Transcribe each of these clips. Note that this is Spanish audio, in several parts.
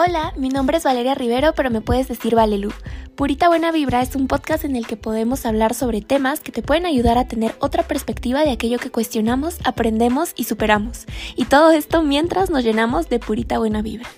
Hola, mi nombre es Valeria Rivero, pero me puedes decir Valelu. Purita Buena Vibra es un podcast en el que podemos hablar sobre temas que te pueden ayudar a tener otra perspectiva de aquello que cuestionamos, aprendemos y superamos. Y todo esto mientras nos llenamos de purita buena vibra.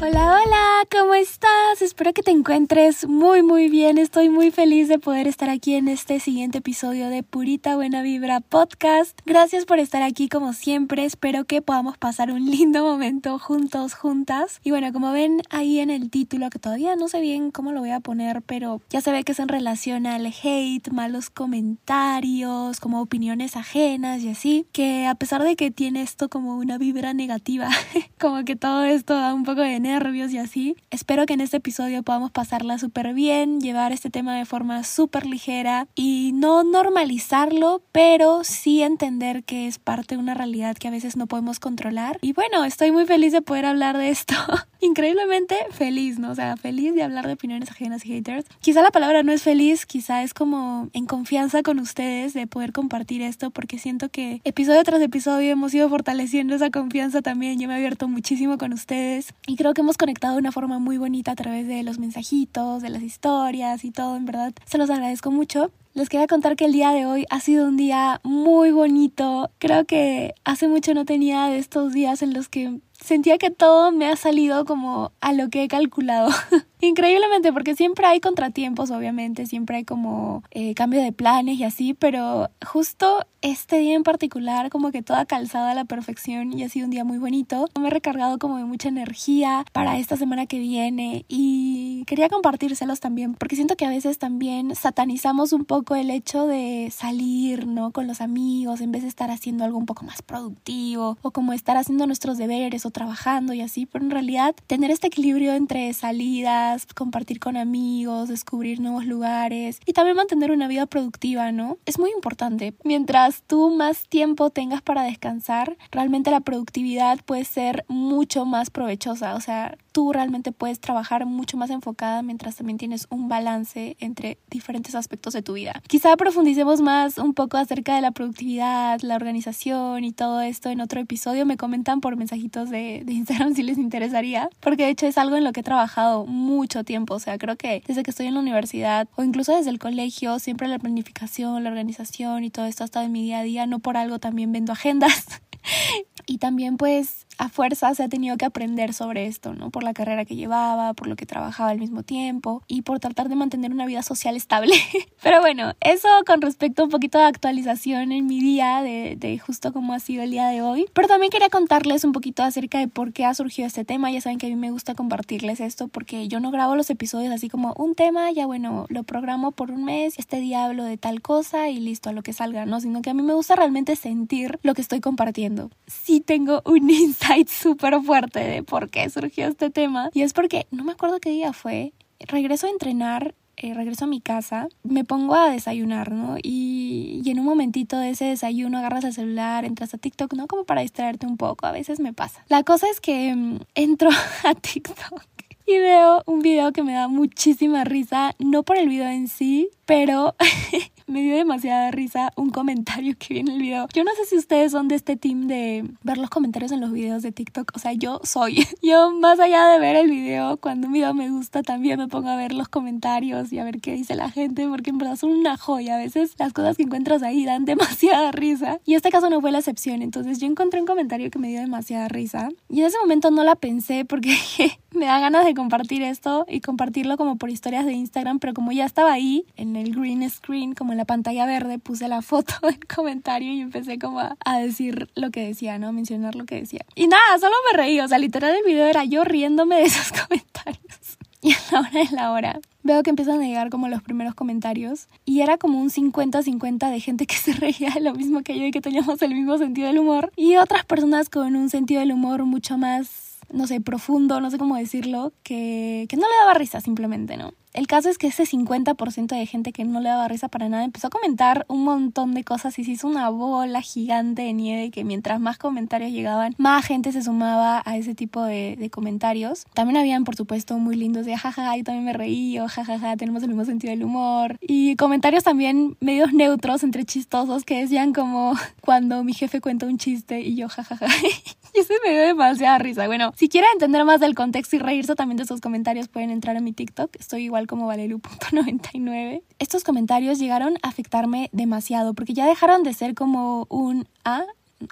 Hola, hola, ¿cómo estás? Espero que te encuentres muy, muy bien. Estoy muy feliz de poder estar aquí en este siguiente episodio de Purita Buena Vibra Podcast. Gracias por estar aquí como siempre. Espero que podamos pasar un lindo momento juntos, juntas. Y bueno, como ven ahí en el título, que todavía no sé bien cómo lo voy a poner, pero ya se ve que es en relación al hate, malos comentarios, como opiniones ajenas y así, que a pesar de que tiene esto como una vibra negativa, como que todo esto da un poco de nervios y así. Espero que en este episodio podamos pasarla súper bien, llevar este tema de forma súper ligera y no normalizarlo, pero sí entender que es parte de una realidad que a veces no podemos controlar. Y bueno, estoy muy feliz de poder hablar de esto. Increíblemente feliz, ¿no? O sea, feliz de hablar de opiniones ajenas y haters. Quizá la palabra no es feliz, quizá es como en confianza con ustedes de poder compartir esto, porque siento que episodio tras episodio hemos ido fortaleciendo esa confianza también. Yo me he abierto muchísimo con ustedes y creo que hemos conectado de una forma muy bonita a través de los mensajitos, de las historias y todo, en verdad. Se los agradezco mucho. Les quería contar que el día de hoy ha sido un día muy bonito. Creo que hace mucho no tenía de estos días en los que sentía que todo me ha salido como a lo que he calculado. Increíblemente, porque siempre hay contratiempos, obviamente, siempre hay como eh, cambio de planes y así, pero justo este día en particular, como que toda calzada a la perfección y ha sido un día muy bonito. Me he recargado como de mucha energía para esta semana que viene y quería compartírselos también, porque siento que a veces también satanizamos un poco el hecho de salir, ¿no? Con los amigos en vez de estar haciendo algo un poco más productivo o como estar haciendo nuestros deberes o trabajando y así, pero en realidad tener este equilibrio entre salidas, compartir con amigos, descubrir nuevos lugares y también mantener una vida productiva, ¿no? Es muy importante. Mientras tú más tiempo tengas para descansar, realmente la productividad puede ser mucho más provechosa, o sea, tú realmente puedes trabajar mucho más enfocada mientras también tienes un balance entre diferentes aspectos de tu vida. Quizá profundicemos más un poco acerca de la productividad, la organización y todo esto en otro episodio. Me comentan por mensajitos de, de Instagram si les interesaría, porque de hecho es algo en lo que he trabajado mucho tiempo. O sea, creo que desde que estoy en la universidad o incluso desde el colegio, siempre la planificación, la organización y todo esto ha estado en mi día a día. No por algo también vendo agendas. y también pues a fuerza se ha tenido que aprender sobre esto, ¿no? Por la carrera que llevaba, por lo que trabajaba al mismo tiempo y por tratar de mantener una vida social estable. Pero bueno, eso con respecto a un poquito de actualización en mi día, de, de justo cómo ha sido el día de hoy. Pero también quería contarles un poquito acerca de por qué ha surgido este tema. Ya saben que a mí me gusta compartirles esto porque yo no grabo los episodios así como un tema, ya bueno, lo programo por un mes, este día hablo de tal cosa y listo, a lo que salga, ¿no? Sino que a mí me gusta realmente sentir lo que estoy compartiendo. Sí tengo un insight súper fuerte de por qué surgió este tema. Y es porque, no me acuerdo qué día fue, regreso a entrenar eh, regreso a mi casa, me pongo a desayunar, ¿no? Y, y, en un momentito de ese desayuno agarras el celular, entras a TikTok, ¿no? Como para distraerte un poco, a veces me pasa. La cosa es que mm, entro a TikTok y veo un video que me da muchísima risa, no por el video en sí, pero me dio demasiada risa un comentario que vi en el video. Yo no sé si ustedes son de este team de ver los comentarios en los videos de TikTok. O sea, yo soy. Yo más allá de ver el video, cuando un video me gusta, también me pongo a ver los comentarios y a ver qué dice la gente, porque en verdad son una joya. A veces las cosas que encuentras ahí dan demasiada risa. Y este caso no fue la excepción. Entonces yo encontré un comentario que me dio demasiada risa. Y en ese momento no la pensé porque me da ganas de compartir esto y compartirlo como por historias de Instagram, pero como ya estaba ahí en el green screen, como en la pantalla verde, puse la foto del comentario y empecé como a, decir lo que decía, ¿no? A mencionar lo que decía. Y nada, solo me reí, o sea, literal el video era yo riéndome de esos comentarios. Y a la hora de la hora veo que empiezan a llegar como los primeros comentarios y era como un 50-50 de gente que se reía de lo mismo que yo y que teníamos el mismo sentido del humor y otras personas con un sentido del humor mucho más no sé, profundo, no sé cómo decirlo, que, que no le daba risa simplemente, ¿no? El caso es que ese 50% de gente que no le daba risa para nada empezó a comentar un montón de cosas y se hizo una bola gigante de nieve que mientras más comentarios llegaban, más gente se sumaba a ese tipo de, comentarios. También habían, por supuesto, muy lindos de jajaja, yo también me reí, o jajaja, tenemos el mismo sentido del humor. Y comentarios también medios neutros, entre chistosos, que decían como cuando mi jefe cuenta un chiste y yo jajaja. y ese me dio demasiada risa. Bueno, si quieren entender más del contexto y reírse también de esos comentarios, pueden entrar a mi TikTok. Estoy igual como valelu.99. Estos comentarios llegaron a afectarme demasiado porque ya dejaron de ser como un ah,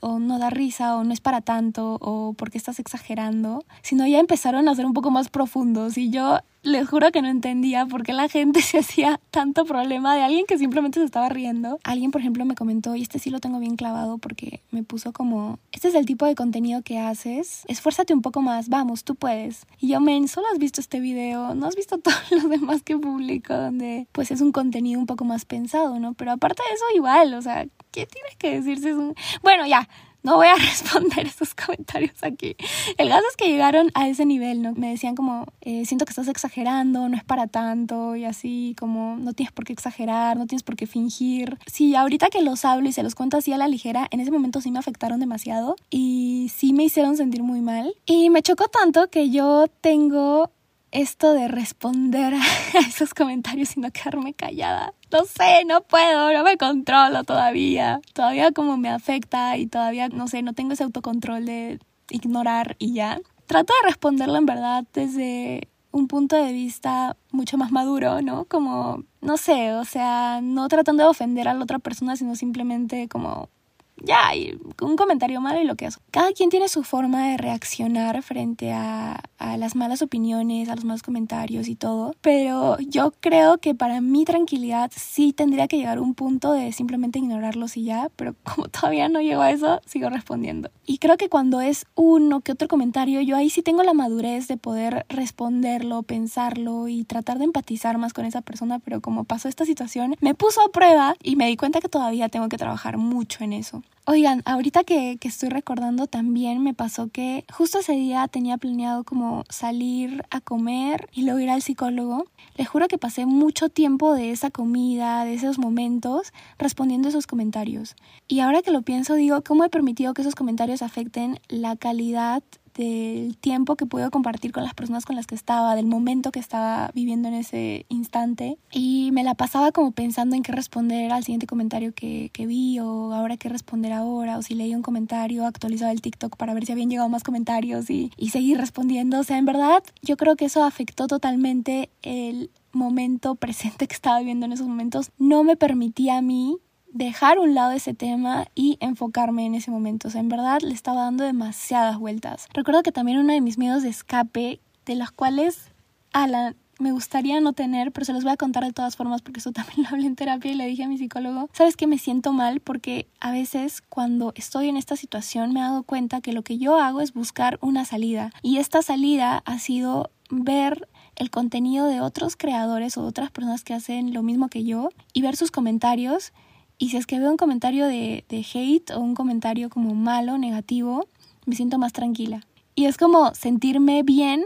o no da risa o no es para tanto o porque estás exagerando, sino ya empezaron a ser un poco más profundos y yo les juro que no entendía por qué la gente se hacía tanto problema de alguien que simplemente se estaba riendo. Alguien, por ejemplo, me comentó, y este sí lo tengo bien clavado porque me puso como, este es el tipo de contenido que haces, esfuérzate un poco más, vamos, tú puedes. Y yo, men, solo has visto este video, no has visto todos los demás que publico, donde pues es un contenido un poco más pensado, ¿no? Pero aparte de eso, igual, o sea, ¿qué tienes que decirse? Es un... Bueno, ya, no voy a responder esos comentarios aquí. El caso es que llegaron a ese nivel, ¿no? Me decían como, eh, siento que estás exagerando, no es para tanto, y así como, no tienes por qué exagerar, no tienes por qué fingir. Sí, ahorita que los hablo y se los cuento así a la ligera, en ese momento sí me afectaron demasiado y sí me hicieron sentir muy mal. Y me chocó tanto que yo tengo esto de responder a esos comentarios y no quedarme callada. No sé, no puedo, no me controlo todavía. Todavía como me afecta y todavía, no sé, no tengo ese autocontrol de ignorar y ya. Trato de responderlo en verdad desde un punto de vista mucho más maduro, ¿no? Como, no sé, o sea, no tratando de ofender a la otra persona, sino simplemente como ya, y un comentario malo y lo que es. Cada quien tiene su forma de reaccionar frente a, a, las malas opiniones, a los malos comentarios y todo, pero yo creo que para mi tranquilidad sí tendría que llegar a un punto de simplemente ignorarlos y ya, pero como todavía no llego a eso, sigo respondiendo. Y creo que cuando es uno que otro comentario, yo ahí sí tengo la madurez de poder responderlo, pensarlo y tratar de empatizar más con esa persona, pero como pasó esta situación, me puso a prueba y me di cuenta que todavía tengo que trabajar mucho en eso. Oigan, ahorita que, que, estoy recordando también me pasó que justo ese día tenía planeado como salir a comer y luego ir al psicólogo. Les juro que pasé mucho tiempo de esa comida, de esos momentos, respondiendo esos comentarios. Y ahora que lo pienso, digo, ¿cómo he permitido que esos comentarios afecten la calidad del tiempo que puedo compartir con las personas con las que estaba, del momento que estaba viviendo en ese instante. Y me la pasaba como pensando en qué responder al siguiente comentario que, que vi o ahora qué responder ahora o si leí un comentario, actualizaba el TikTok para ver si habían llegado más comentarios y, y seguir respondiendo. O sea, en verdad yo creo que eso afectó totalmente el momento presente que estaba viviendo en esos momentos. No me permitía a mí dejar un lado ese tema y enfocarme en ese momento. O sea, en verdad le estaba dando demasiadas vueltas. Recuerdo que también uno de mis miedos de escape, de las cuales Alan me gustaría no tener, pero se los voy a contar de todas formas porque eso también lo hablé en terapia y le dije a mi psicólogo, sabes que me siento mal porque a veces cuando estoy en esta situación me he dado cuenta que lo que yo hago es buscar una salida y esta salida ha sido ver el contenido de otros creadores o otras personas que hacen lo mismo que yo y ver sus comentarios y si es que veo un comentario de, de hate o un comentario como malo, negativo, me siento más tranquila. Y es como sentirme bien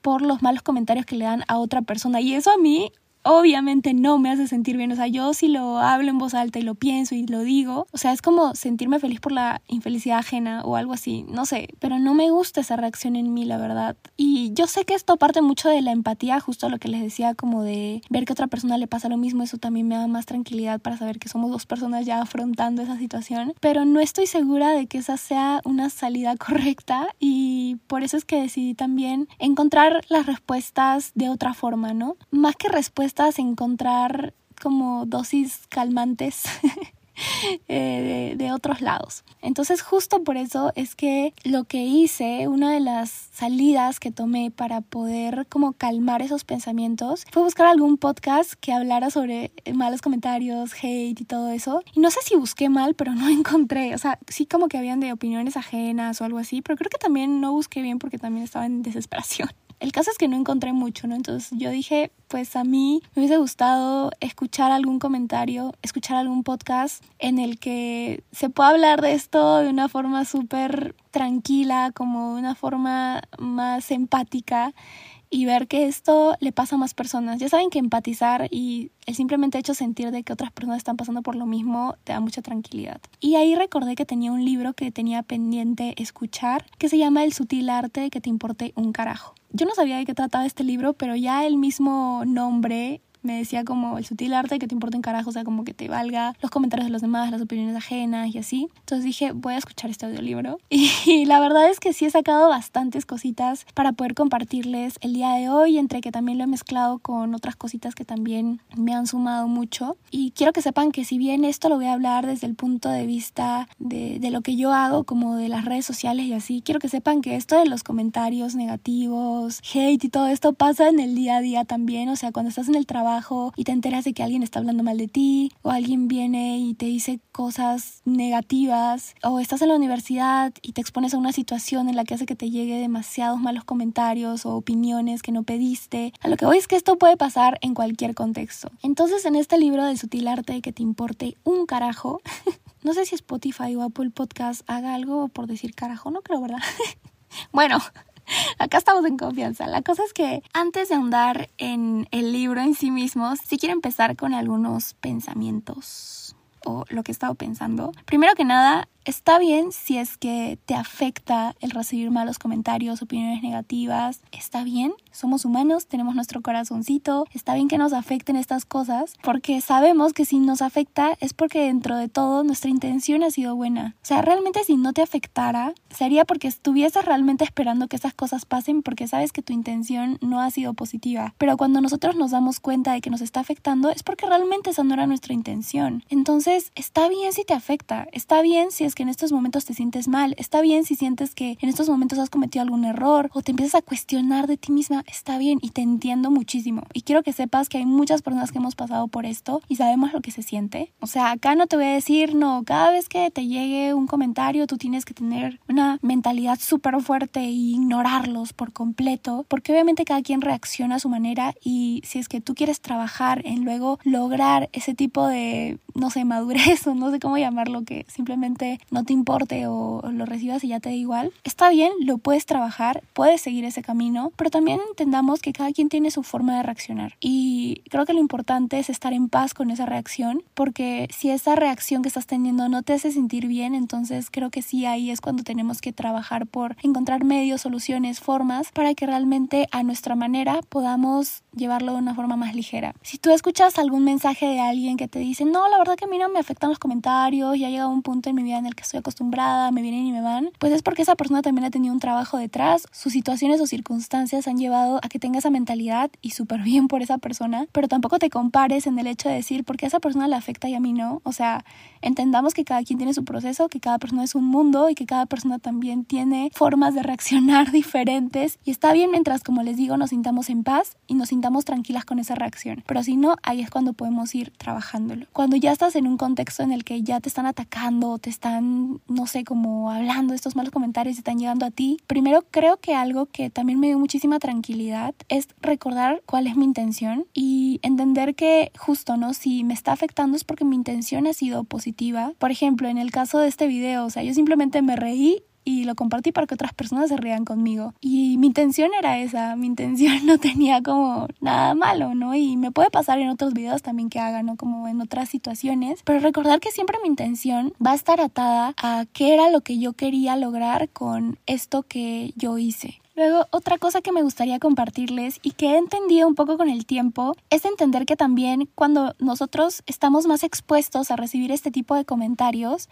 por los malos comentarios que le dan a otra persona. Y eso a mí obviamente no me hace sentir bien. O sea, yo si lo hablo en voz alta y lo pienso y lo digo, o sea, es como sentirme feliz por la infelicidad ajena o algo así, no sé, pero no me gusta esa reacción en mí, la verdad. Y yo sé que esto parte mucho de la empatía, justo lo que les decía, como de ver que a otra persona le pasa lo mismo, eso también me da más tranquilidad para saber que somos dos personas ya afrontando esa situación, pero no estoy segura de que esa sea una salida correcta y por eso es que decidí también encontrar las respuestas de otra forma, ¿no? Más que respuestas encontrar como dosis calmantes eh, de, otros lados. Entonces justo por eso es que lo que hice, una de las salidas que tomé para poder como calmar esos pensamientos fue buscar algún podcast que hablara sobre malos comentarios, hate y todo eso. Y no sé si busqué mal, pero no encontré. O sea, sí como que habían de opiniones ajenas o algo así, pero creo que también no busqué bien porque también estaba en desesperación. El caso es que no encontré mucho, ¿no? Entonces yo dije, pues a mí me hubiese gustado escuchar algún comentario, escuchar algún podcast en el que se pueda hablar de esto de una forma súper tranquila, como de una forma más empática y ver que esto le pasa a más personas. Ya saben que empatizar y el simplemente hecho sentir de que otras personas están pasando por lo mismo te da mucha tranquilidad. Y ahí recordé que tenía un libro que tenía pendiente escuchar que se llama El sutil arte de que te importe un carajo. Yo no sabía de qué trataba este libro, pero ya el mismo nombre me decía como el sutil arte que te importa un carajo, o sea, como que te valga los comentarios de los demás, las opiniones ajenas y así. Entonces dije, voy a escuchar este audiolibro. Y, la verdad es que sí he sacado bastantes cositas para poder compartirles el día de hoy, entre que también lo he mezclado con otras cositas que también me han sumado mucho. Y quiero que sepan que si bien esto lo voy a hablar desde el punto de vista de, de lo que yo hago, como de las redes sociales y así, quiero que sepan que esto de los comentarios negativos, hate y todo esto pasa en el día a día también, o sea, cuando estás en el trabajo, y te enteras de que alguien está hablando mal de ti o alguien viene y te dice cosas negativas o estás en la universidad y te expones a una situación en la que hace que te llegue demasiados malos comentarios o opiniones que no pediste. A lo que voy es que esto puede pasar en cualquier contexto. Entonces en este libro del sutil arte de que te importe un carajo, no sé si Spotify o Apple Podcast haga algo por decir carajo, no creo, ¿verdad? bueno, Acá estamos en confianza. La cosa es que antes de ahondar en el libro en sí mismo, sí quiero empezar con algunos pensamientos o lo que he estado pensando. Primero que nada, Está bien si es que te afecta el recibir malos comentarios, opiniones negativas. Está bien, somos humanos, tenemos nuestro corazoncito. Está bien que nos afecten estas cosas porque sabemos que si nos afecta es porque dentro de todo nuestra intención ha sido buena. O sea, realmente si no te afectara, sería porque estuvieses realmente esperando que esas cosas pasen porque sabes que tu intención no ha sido positiva. Pero cuando nosotros nos damos cuenta de que nos está afectando es porque realmente esa no era nuestra intención. Entonces, está bien si te afecta, está bien si es que en estos momentos te sientes mal. Está bien si sientes que en estos momentos has cometido algún error o te empiezas a cuestionar de ti misma. Está bien y te entiendo muchísimo. Y quiero que sepas que hay muchas personas que hemos pasado por esto y sabemos lo que se siente. O sea, acá no te voy a decir, no, cada vez que te llegue un comentario tú tienes que tener una mentalidad súper fuerte e ignorarlos por completo, porque obviamente cada quien reacciona a su manera y si es que tú quieres trabajar en luego lograr ese tipo de, no sé, madurez o no sé cómo llamarlo, que simplemente no te importe o lo recibas y ya te da igual, está bien, lo puedes trabajar, puedes seguir ese camino, pero también entendamos que cada quien tiene su forma de reaccionar. Y creo que lo importante es estar en paz con esa reacción, porque si esa reacción que estás teniendo no te hace sentir bien, entonces creo que sí ahí es cuando tenemos que trabajar por encontrar medios, soluciones, formas para que realmente a nuestra manera podamos llevarlo de una forma más ligera. Si tú escuchas algún mensaje de alguien que te dice, no, la verdad que a mí no me afectan los comentarios, ya ha llegado un punto en mi vida en el que estoy acostumbrada, me vienen y me van, pues es porque esa persona también ha tenido un trabajo detrás, sus situaciones o circunstancias han llevado a que tenga esa mentalidad y súper bien por esa persona, pero tampoco te compares en el hecho de decir porque a esa persona le afecta y a mí no, o sea, entendamos que cada quien tiene su proceso, que cada persona es un mundo y que cada persona también tiene formas de reaccionar diferentes. Y está bien mientras, como les digo, nos sintamos en paz y nos sintamos tranquilas con esa reacción, pero si no, ahí es cuando podemos ir trabajándolo. Cuando ya estás en un contexto en el que ya te están atacando, te están no sé, como hablando estos malos comentarios están llegando a ti, primero creo que algo que también me dio muchísima tranquilidad es recordar cuál es mi intención y entender que justo, ¿no? Si me está afectando es porque mi intención ha sido positiva. Por ejemplo, en el caso de este video, o sea, yo simplemente me reí y lo compartí para que otras personas se rían conmigo. Y mi intención era esa, mi intención no tenía como nada malo, ¿no? Y me puede pasar en otros videos también que haga, ¿no? Como en otras situaciones, pero recordar que siempre mi intención va a estar atada a qué era lo que yo quería lograr con esto que yo hice. Luego, otra cosa que me gustaría compartirles y que he entendido un poco con el tiempo es entender que también cuando nosotros estamos más expuestos a recibir este tipo de comentarios,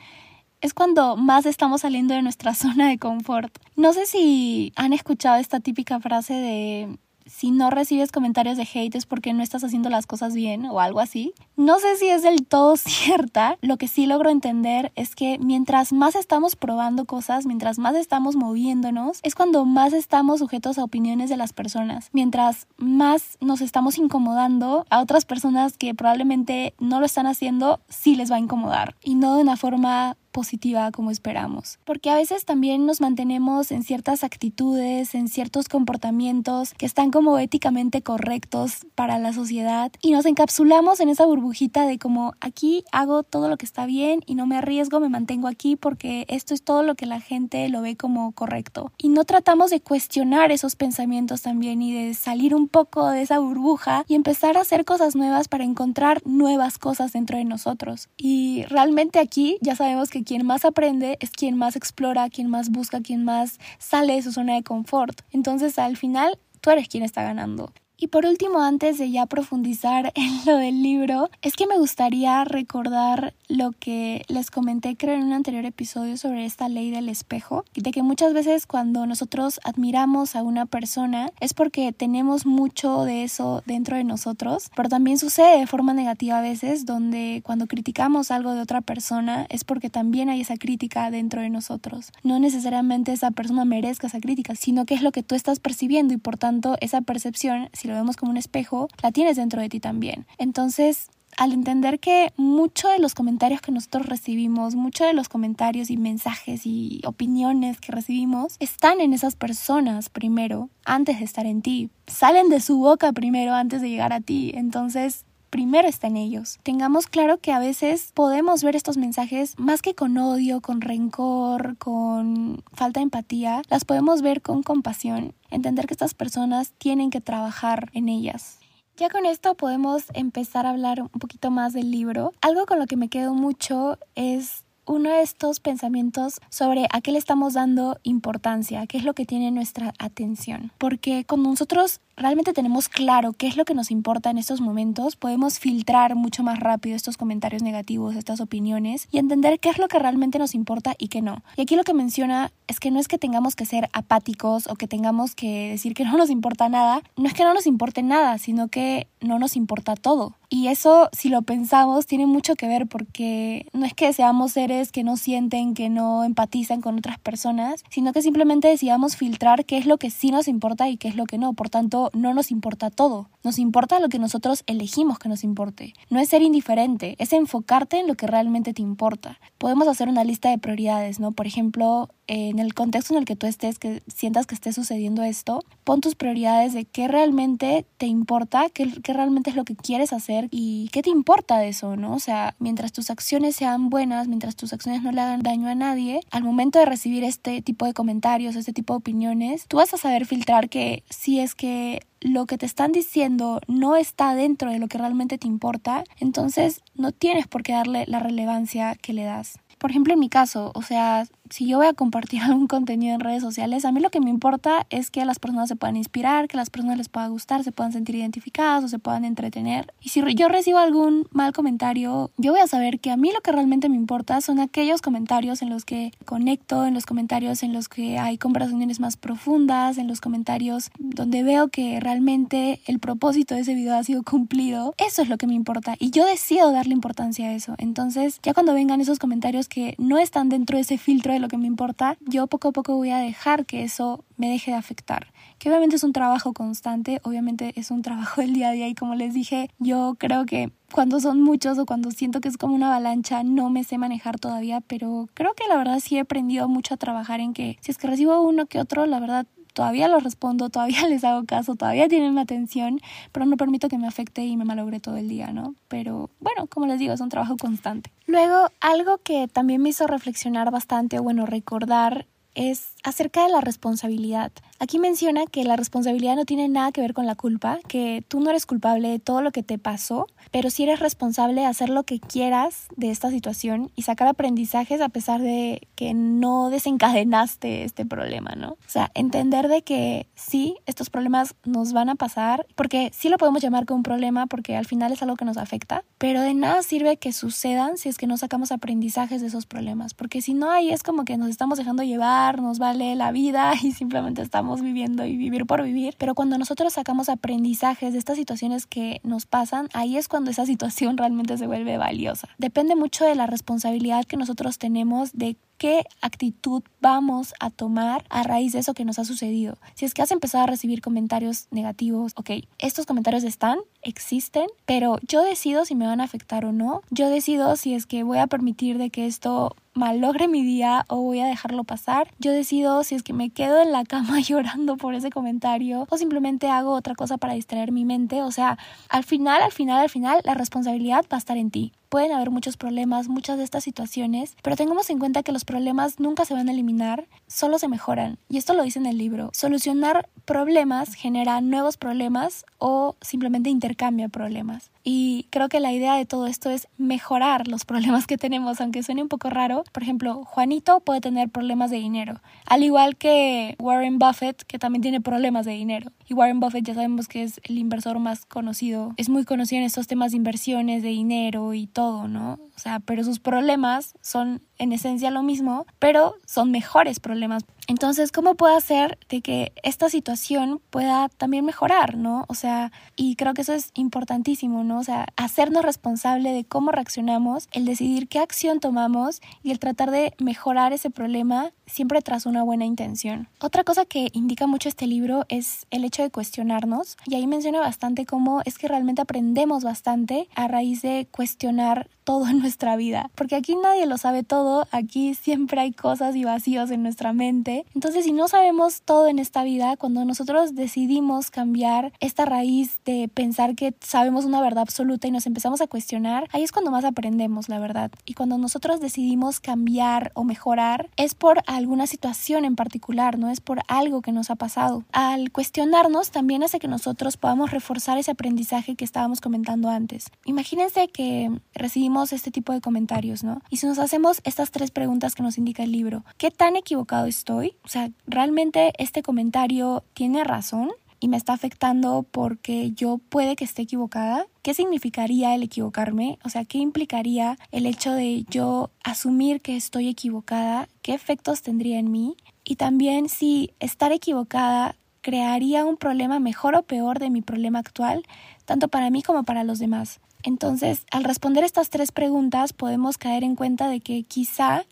es cuando más estamos saliendo de nuestra zona de confort. No sé si han escuchado esta típica frase de si no recibes comentarios de hate es porque no estás haciendo las cosas bien o algo así. No sé si es del todo cierta. Lo que sí logro entender es que mientras más estamos probando cosas, mientras más estamos moviéndonos, es cuando más estamos sujetos a opiniones de las personas. Mientras más nos estamos incomodando a otras personas que probablemente no lo están haciendo, sí les va a incomodar. Y no de una forma positiva como esperamos. Porque a veces también nos mantenemos en ciertas actitudes, en ciertos comportamientos que están como éticamente correctos para la sociedad y nos encapsulamos en esa burbujita de como aquí hago todo lo que está bien y no me arriesgo, me mantengo aquí porque esto es todo lo que la gente lo ve como correcto. Y no tratamos de cuestionar esos pensamientos también y de salir un poco de esa burbuja y empezar a hacer cosas nuevas para encontrar nuevas cosas dentro de nosotros. Y realmente aquí ya sabemos que quien más aprende es quien más explora, quien más busca, quien más sale de su zona de confort. Entonces al final tú eres quien está ganando. Y por último, antes de ya profundizar en lo del libro, es que me gustaría recordar lo que les comenté creo en un anterior episodio sobre esta ley del espejo, de que muchas veces cuando nosotros admiramos a una persona es porque tenemos mucho de eso dentro de nosotros, pero también sucede de forma negativa a veces donde cuando criticamos algo de otra persona es porque también hay esa crítica dentro de nosotros. No necesariamente esa persona merezca esa crítica, sino que es lo que tú estás percibiendo y por tanto esa percepción lo vemos como un espejo, la tienes dentro de ti también. Entonces, al entender que muchos de los comentarios que nosotros recibimos, muchos de los comentarios y mensajes y opiniones que recibimos están en esas personas primero, antes de estar en ti. Salen de su boca primero antes de llegar a ti. Entonces, primero está en ellos. Tengamos claro que a veces podemos ver estos mensajes más que con odio, con rencor, con falta de empatía, las podemos ver con compasión, entender que estas personas tienen que trabajar en ellas. Ya con esto podemos empezar a hablar un poquito más del libro. Algo con lo que me quedo mucho es uno de estos pensamientos sobre a qué le estamos dando importancia, qué es lo que tiene nuestra atención. Porque cuando nosotros realmente tenemos claro qué es lo que nos importa en estos momentos, podemos filtrar mucho más rápido estos comentarios negativos, estas opiniones y entender qué es lo que realmente nos importa y qué no. Y aquí lo que menciona es que no es que tengamos que ser apáticos o que tengamos que decir que no nos importa nada, no es que no nos importe nada, sino que no nos importa todo. Y eso, si lo pensamos, tiene mucho que ver porque no es que seamos seres que no sienten, que no empatizan con otras personas, sino que simplemente decidamos filtrar qué es lo que sí nos importa y qué es lo que no. Por tanto, no nos importa todo, nos importa lo que nosotros elegimos que nos importe. No es ser indiferente, es enfocarte en lo que realmente te importa. Podemos hacer una lista de prioridades, ¿no? Por ejemplo, en el contexto en el que tú estés, que sientas que esté sucediendo esto, pon tus prioridades de qué realmente te importa, qué, qué, realmente es lo que quieres hacer y qué te importa de eso, ¿no? O sea, mientras tus acciones sean buenas, mientras tus acciones no le hagan daño a nadie, al momento de recibir este tipo de comentarios, este tipo de opiniones, tú vas a saber filtrar que si es que lo que te están diciendo no está dentro de lo que realmente te importa, entonces no tienes por qué darle la relevancia que le das. Por ejemplo, en mi caso, o sea, si yo voy a compartir algún contenido en redes sociales, a mí lo que me importa es que las personas se puedan inspirar, que las personas les pueda gustar, se puedan sentir identificadas o se puedan entretener. Y si yo recibo algún mal comentario, yo voy a saber que a mí lo que realmente me importa son aquellos comentarios en los que conecto, en los comentarios en los que hay conversaciones más profundas, en los comentarios donde veo que realmente el propósito de ese video ha sido cumplido. Eso es lo que me importa y yo decido darle importancia a eso. Entonces, ya cuando vengan esos comentarios que no están dentro de ese filtro lo que me importa, yo poco a poco voy a dejar que eso me deje de afectar. Que obviamente es un trabajo constante, obviamente es un trabajo del día a día y como les dije, yo creo que cuando son muchos o cuando siento que es como una avalancha no me sé manejar todavía, pero creo que la verdad sí he aprendido mucho a trabajar en que si es que recibo uno que otro, la verdad todavía los respondo, todavía les hago caso, todavía tienen mi atención, pero no permito que me afecte y me malogre todo el día, ¿no? Pero bueno, como les digo, es un trabajo constante. Luego, algo que también me hizo reflexionar bastante, bueno, recordar es acerca de la responsabilidad. Aquí menciona que la responsabilidad no tiene nada que ver con la culpa, que tú no eres culpable de todo lo que te pasó, pero sí eres responsable de hacer lo que quieras de esta situación y sacar aprendizajes a pesar de que no desencadenaste este problema, ¿no? O sea, entender de que sí, estos problemas nos van a pasar, porque sí lo podemos llamar como un problema porque al final es algo que nos afecta, pero de nada sirve que sucedan si es que no sacamos aprendizajes de esos problemas, porque si no ahí es como que nos estamos dejando llevar, nos vale la vida y simplemente estamos viviendo y vivir por vivir, pero cuando nosotros sacamos aprendizajes de estas situaciones que nos pasan, ahí es cuando esa situación realmente se vuelve valiosa. Depende mucho de la responsabilidad que nosotros tenemos de qué actitud vamos a tomar a raíz de eso que nos ha sucedido. Si es que has empezado a recibir comentarios negativos, ok, estos comentarios están, existen, pero yo decido si me van a afectar o no. Yo decido si es que voy a permitir de que esto malogre mi día o voy a dejarlo pasar. Yo decido si es que me quedo en la cama llorando por ese comentario o simplemente hago otra cosa para distraer mi mente. O sea, al final, al final, al final, la responsabilidad va a estar en ti. Pueden haber muchos problemas, muchas de estas situaciones, pero tengamos en cuenta que los problemas nunca se van a eliminar, solo se mejoran. Y esto lo dice en el libro. Solucionar problemas genera nuevos problemas o simplemente intercambia problemas. Y creo que la idea de todo esto es mejorar los problemas que tenemos, aunque suene un poco raro. Por ejemplo, Juanito puede tener problemas de dinero, al igual que Warren Buffett, que también tiene problemas de dinero. Y Warren Buffett ya sabemos que es el inversor más conocido, es muy conocido en estos temas de inversiones, de dinero y todo, ¿no? O sea, pero sus problemas son en esencia lo mismo, pero son mejores problemas. Entonces, ¿cómo puedo hacer de que esta situación pueda también mejorar, ¿no? O sea, y creo que eso es importantísimo, ¿no? Sea, hacernos responsable de cómo reaccionamos, el decidir qué acción tomamos y el tratar de mejorar ese problema siempre tras una buena intención. Otra cosa que indica mucho este libro es el hecho de cuestionarnos y ahí menciona bastante cómo es que realmente aprendemos bastante a raíz de cuestionar todo en nuestra vida, porque aquí nadie lo sabe todo, aquí siempre hay cosas y vacíos en nuestra mente. Entonces, si no sabemos todo en esta vida, cuando nosotros decidimos cambiar esta raíz de pensar que sabemos una verdad absoluta y nos empezamos a cuestionar, ahí es cuando más aprendemos, la verdad. Y cuando nosotros decidimos cambiar o mejorar, es por alguna situación en particular, no es por algo que nos ha pasado. Al cuestionarnos también hace que nosotros podamos reforzar ese aprendizaje que estábamos comentando antes. Imagínense que recibimos este tipo de comentarios, ¿no? Y si nos hacemos estas tres preguntas que nos indica el libro, ¿qué tan equivocado estoy? O sea, ¿realmente este comentario tiene razón? y me está afectando porque yo puede que esté equivocada. ¿Qué significaría el equivocarme? O sea, ¿qué implicaría el hecho de yo asumir que estoy equivocada? ¿Qué efectos tendría en mí? Y también si estar equivocada crearía un problema mejor o peor de mi problema actual, tanto para mí como para los demás. Entonces, al responder estas tres preguntas, podemos caer en cuenta de que quizá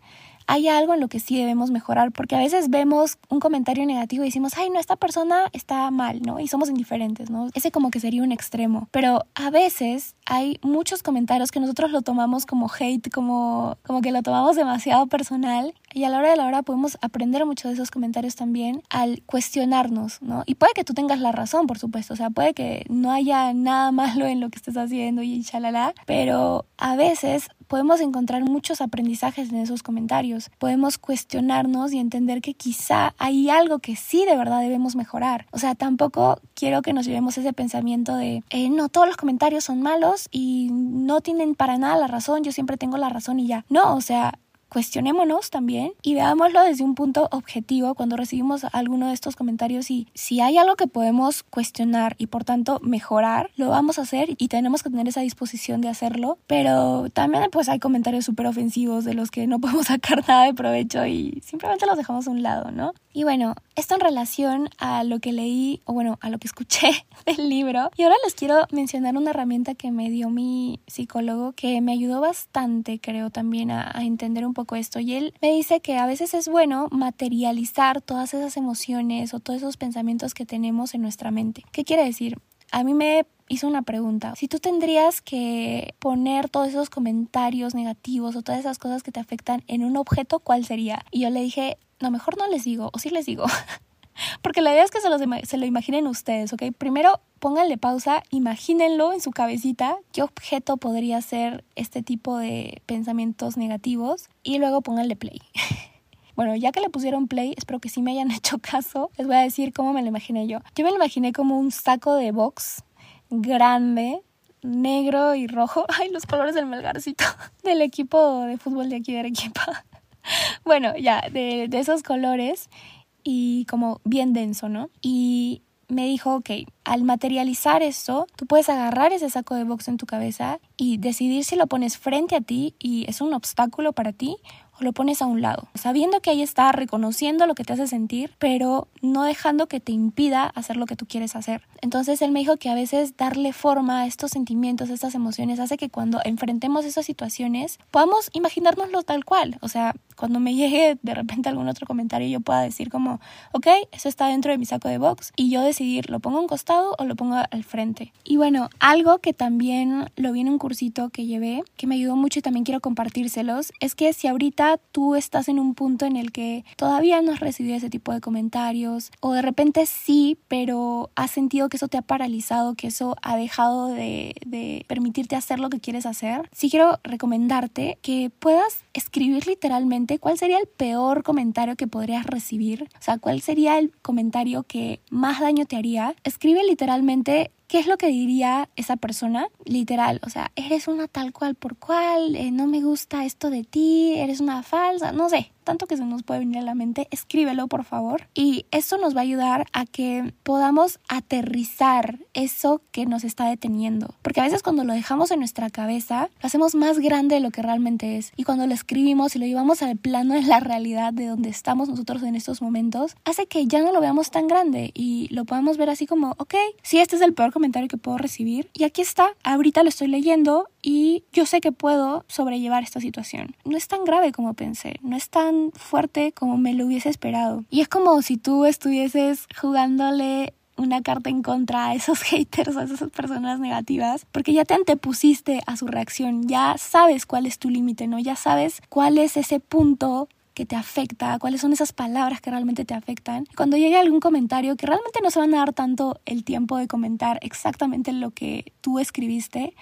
hay algo en lo que sí debemos mejorar, porque a veces vemos un comentario negativo y decimos, ay, no, esta persona está mal, ¿no? Y somos indiferentes, ¿no? Ese como que sería un extremo. Pero a veces hay muchos comentarios que nosotros lo tomamos como hate, como, como que lo tomamos demasiado personal y a la hora de la hora podemos aprender mucho de esos comentarios también al cuestionarnos, ¿no? Y puede que tú tengas la razón, por supuesto, o sea, puede que no haya nada malo en lo que estés haciendo y chalala, pero a veces podemos encontrar muchos aprendizajes en esos comentarios. Podemos cuestionarnos y entender que quizá hay algo que sí de verdad debemos mejorar. O sea, tampoco quiero que nos llevemos ese pensamiento de, eh, no, todos los comentarios son malos y no tienen para nada la razón, yo siempre tengo la razón y ya. No, o sea, cuestionémonos también y veámoslo desde un punto objetivo cuando recibimos alguno de estos comentarios y si hay algo que podemos cuestionar y por tanto mejorar, lo vamos a hacer y tenemos que tener esa disposición de hacerlo, pero también pues hay comentarios súper ofensivos de los que no podemos sacar nada de provecho y simplemente los dejamos a un lado, ¿no? Y bueno, esto en relación a lo que leí o bueno, a lo que escuché del libro. Y ahora les quiero mencionar una herramienta que me dio mi psicólogo que me ayudó bastante, creo, también a, entender un poco esto y él me dice que a veces es bueno materializar todas esas emociones o todos esos pensamientos que tenemos en nuestra mente. ¿Qué quiere decir? A mí me hizo una pregunta. Si tú tendrías que poner todos esos comentarios negativos o todas esas cosas que te afectan en un objeto, ¿cuál sería? Y yo le dije, no, mejor no les digo, o sí les digo. Porque la idea es que se, se lo imaginen ustedes, ¿ok? Primero pónganle pausa, imagínenlo en su cabecita, qué objeto podría ser este tipo de pensamientos negativos y luego pónganle play. Bueno, ya que le pusieron play, espero que sí me hayan hecho caso. Les voy a decir cómo me lo imaginé yo. Yo me lo imaginé como un saco de box grande, negro y rojo. Ay, los colores del melgarcito. Del equipo de fútbol de aquí de Arequipa. Bueno, ya, de, de esos colores y como bien denso, ¿no? Y me dijo, ok, al materializar esto, tú puedes agarrar ese saco de box en tu cabeza y decidir si lo pones frente a ti y es un obstáculo para ti o lo pones a un lado, sabiendo que ahí está, reconociendo lo que te hace sentir, pero no dejando que te impida hacer lo que tú quieres hacer. Entonces él me dijo que a veces darle forma a estos sentimientos, a estas emociones, hace que cuando enfrentemos esas situaciones podamos imaginárnoslo tal cual. O sea, cuando me llegue de repente algún otro comentario yo pueda decir como, ok, eso está dentro de mi saco de box y yo decidir, ¿lo pongo a un costado o lo pongo al frente? Y bueno, algo que también lo vi en un cursito que llevé, que me ayudó mucho y también quiero compartírselos, es que si ahorita tú estás en un punto en el que todavía no has recibido ese tipo de comentarios o de repente sí, pero has sentido que eso te ha paralizado, que eso ha dejado de, de permitirte hacer lo que quieres hacer, sí quiero recomendarte que puedas escribir literalmente cuál sería el peor comentario que podrías recibir, o sea, cuál sería el comentario que más daño te haría. Escribe literalmente ¿Qué es lo que diría esa persona? Literal, o sea, eres una tal cual por cual, eh, no me gusta esto de ti, eres una falsa, no sé, tanto que se nos puede venir a la mente, escríbelo por favor. Y eso nos va a ayudar a que podamos aterrizar eso que nos está deteniendo. Porque a veces cuando lo dejamos en nuestra cabeza, lo hacemos más grande de lo que realmente es. Y cuando lo escribimos y lo llevamos al plano de la realidad de donde estamos nosotros en estos momentos, hace que ya no lo veamos tan grande y lo podamos ver así como, ok, si este es el peor comentario que puedo recibir. Y aquí está, ahorita lo estoy leyendo y yo sé que puedo sobrellevar esta situación. No es tan grave como pensé, no es tan fuerte como me lo hubiese esperado. Y es como si tú estuvieses jugándole una carta en contra a esos haters, a esas personas negativas, porque ya te antepusiste a su reacción, ya sabes cuál es tu límite, ¿no? Ya sabes cuál es ese punto que te afecta, cuáles son esas palabras que realmente te afectan. Cuando llegue algún comentario que realmente no se van a dar tanto el tiempo de comentar exactamente lo que tú escribiste,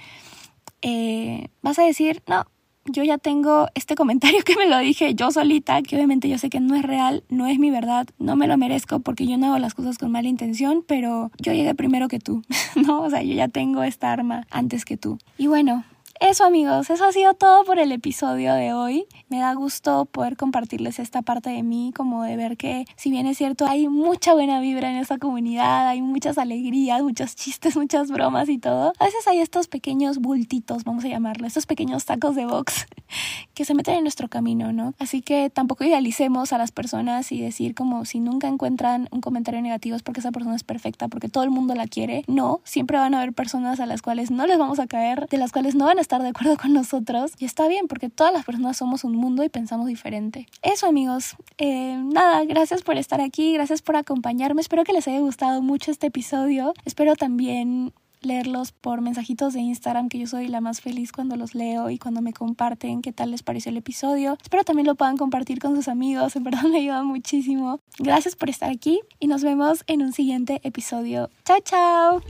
eh, vas a decir, no, yo ya tengo este comentario que me lo dije yo solita, que obviamente yo sé que no es real, no es mi verdad, no me lo merezco porque yo no hago las cosas con mala intención, pero yo llegué primero que tú, ¿no? O sea, yo ya tengo esta arma antes que tú. Y bueno, eso amigos, eso ha sido todo por el episodio de hoy. Me da gusto poder compartirles esta parte de mí, como de ver que si bien es cierto hay mucha buena vibra en esta comunidad, hay muchas alegrías, muchos chistes, muchas bromas y todo. A veces hay estos pequeños bultitos, vamos a llamarlo, estos pequeños tacos de box que se meten en nuestro camino, ¿no? Así que tampoco idealicemos a las personas y decir como si nunca encuentran un comentario negativo es porque esa persona es perfecta, porque todo el mundo la quiere. No, siempre van a haber personas a las cuales no les vamos a caer, de las cuales no van a estar de acuerdo con nosotros y está bien porque todas las personas somos un mundo y pensamos diferente. Eso amigos, eh, nada, gracias por estar aquí, gracias por acompañarme, espero que les haya gustado mucho este episodio, espero también leerlos por mensajitos de Instagram, que yo soy la más feliz cuando los leo y cuando me comparten qué tal les pareció el episodio. Espero también lo puedan compartir con sus amigos, en verdad me ayuda muchísimo. Gracias por estar aquí y nos vemos en un siguiente episodio. Chao, chao.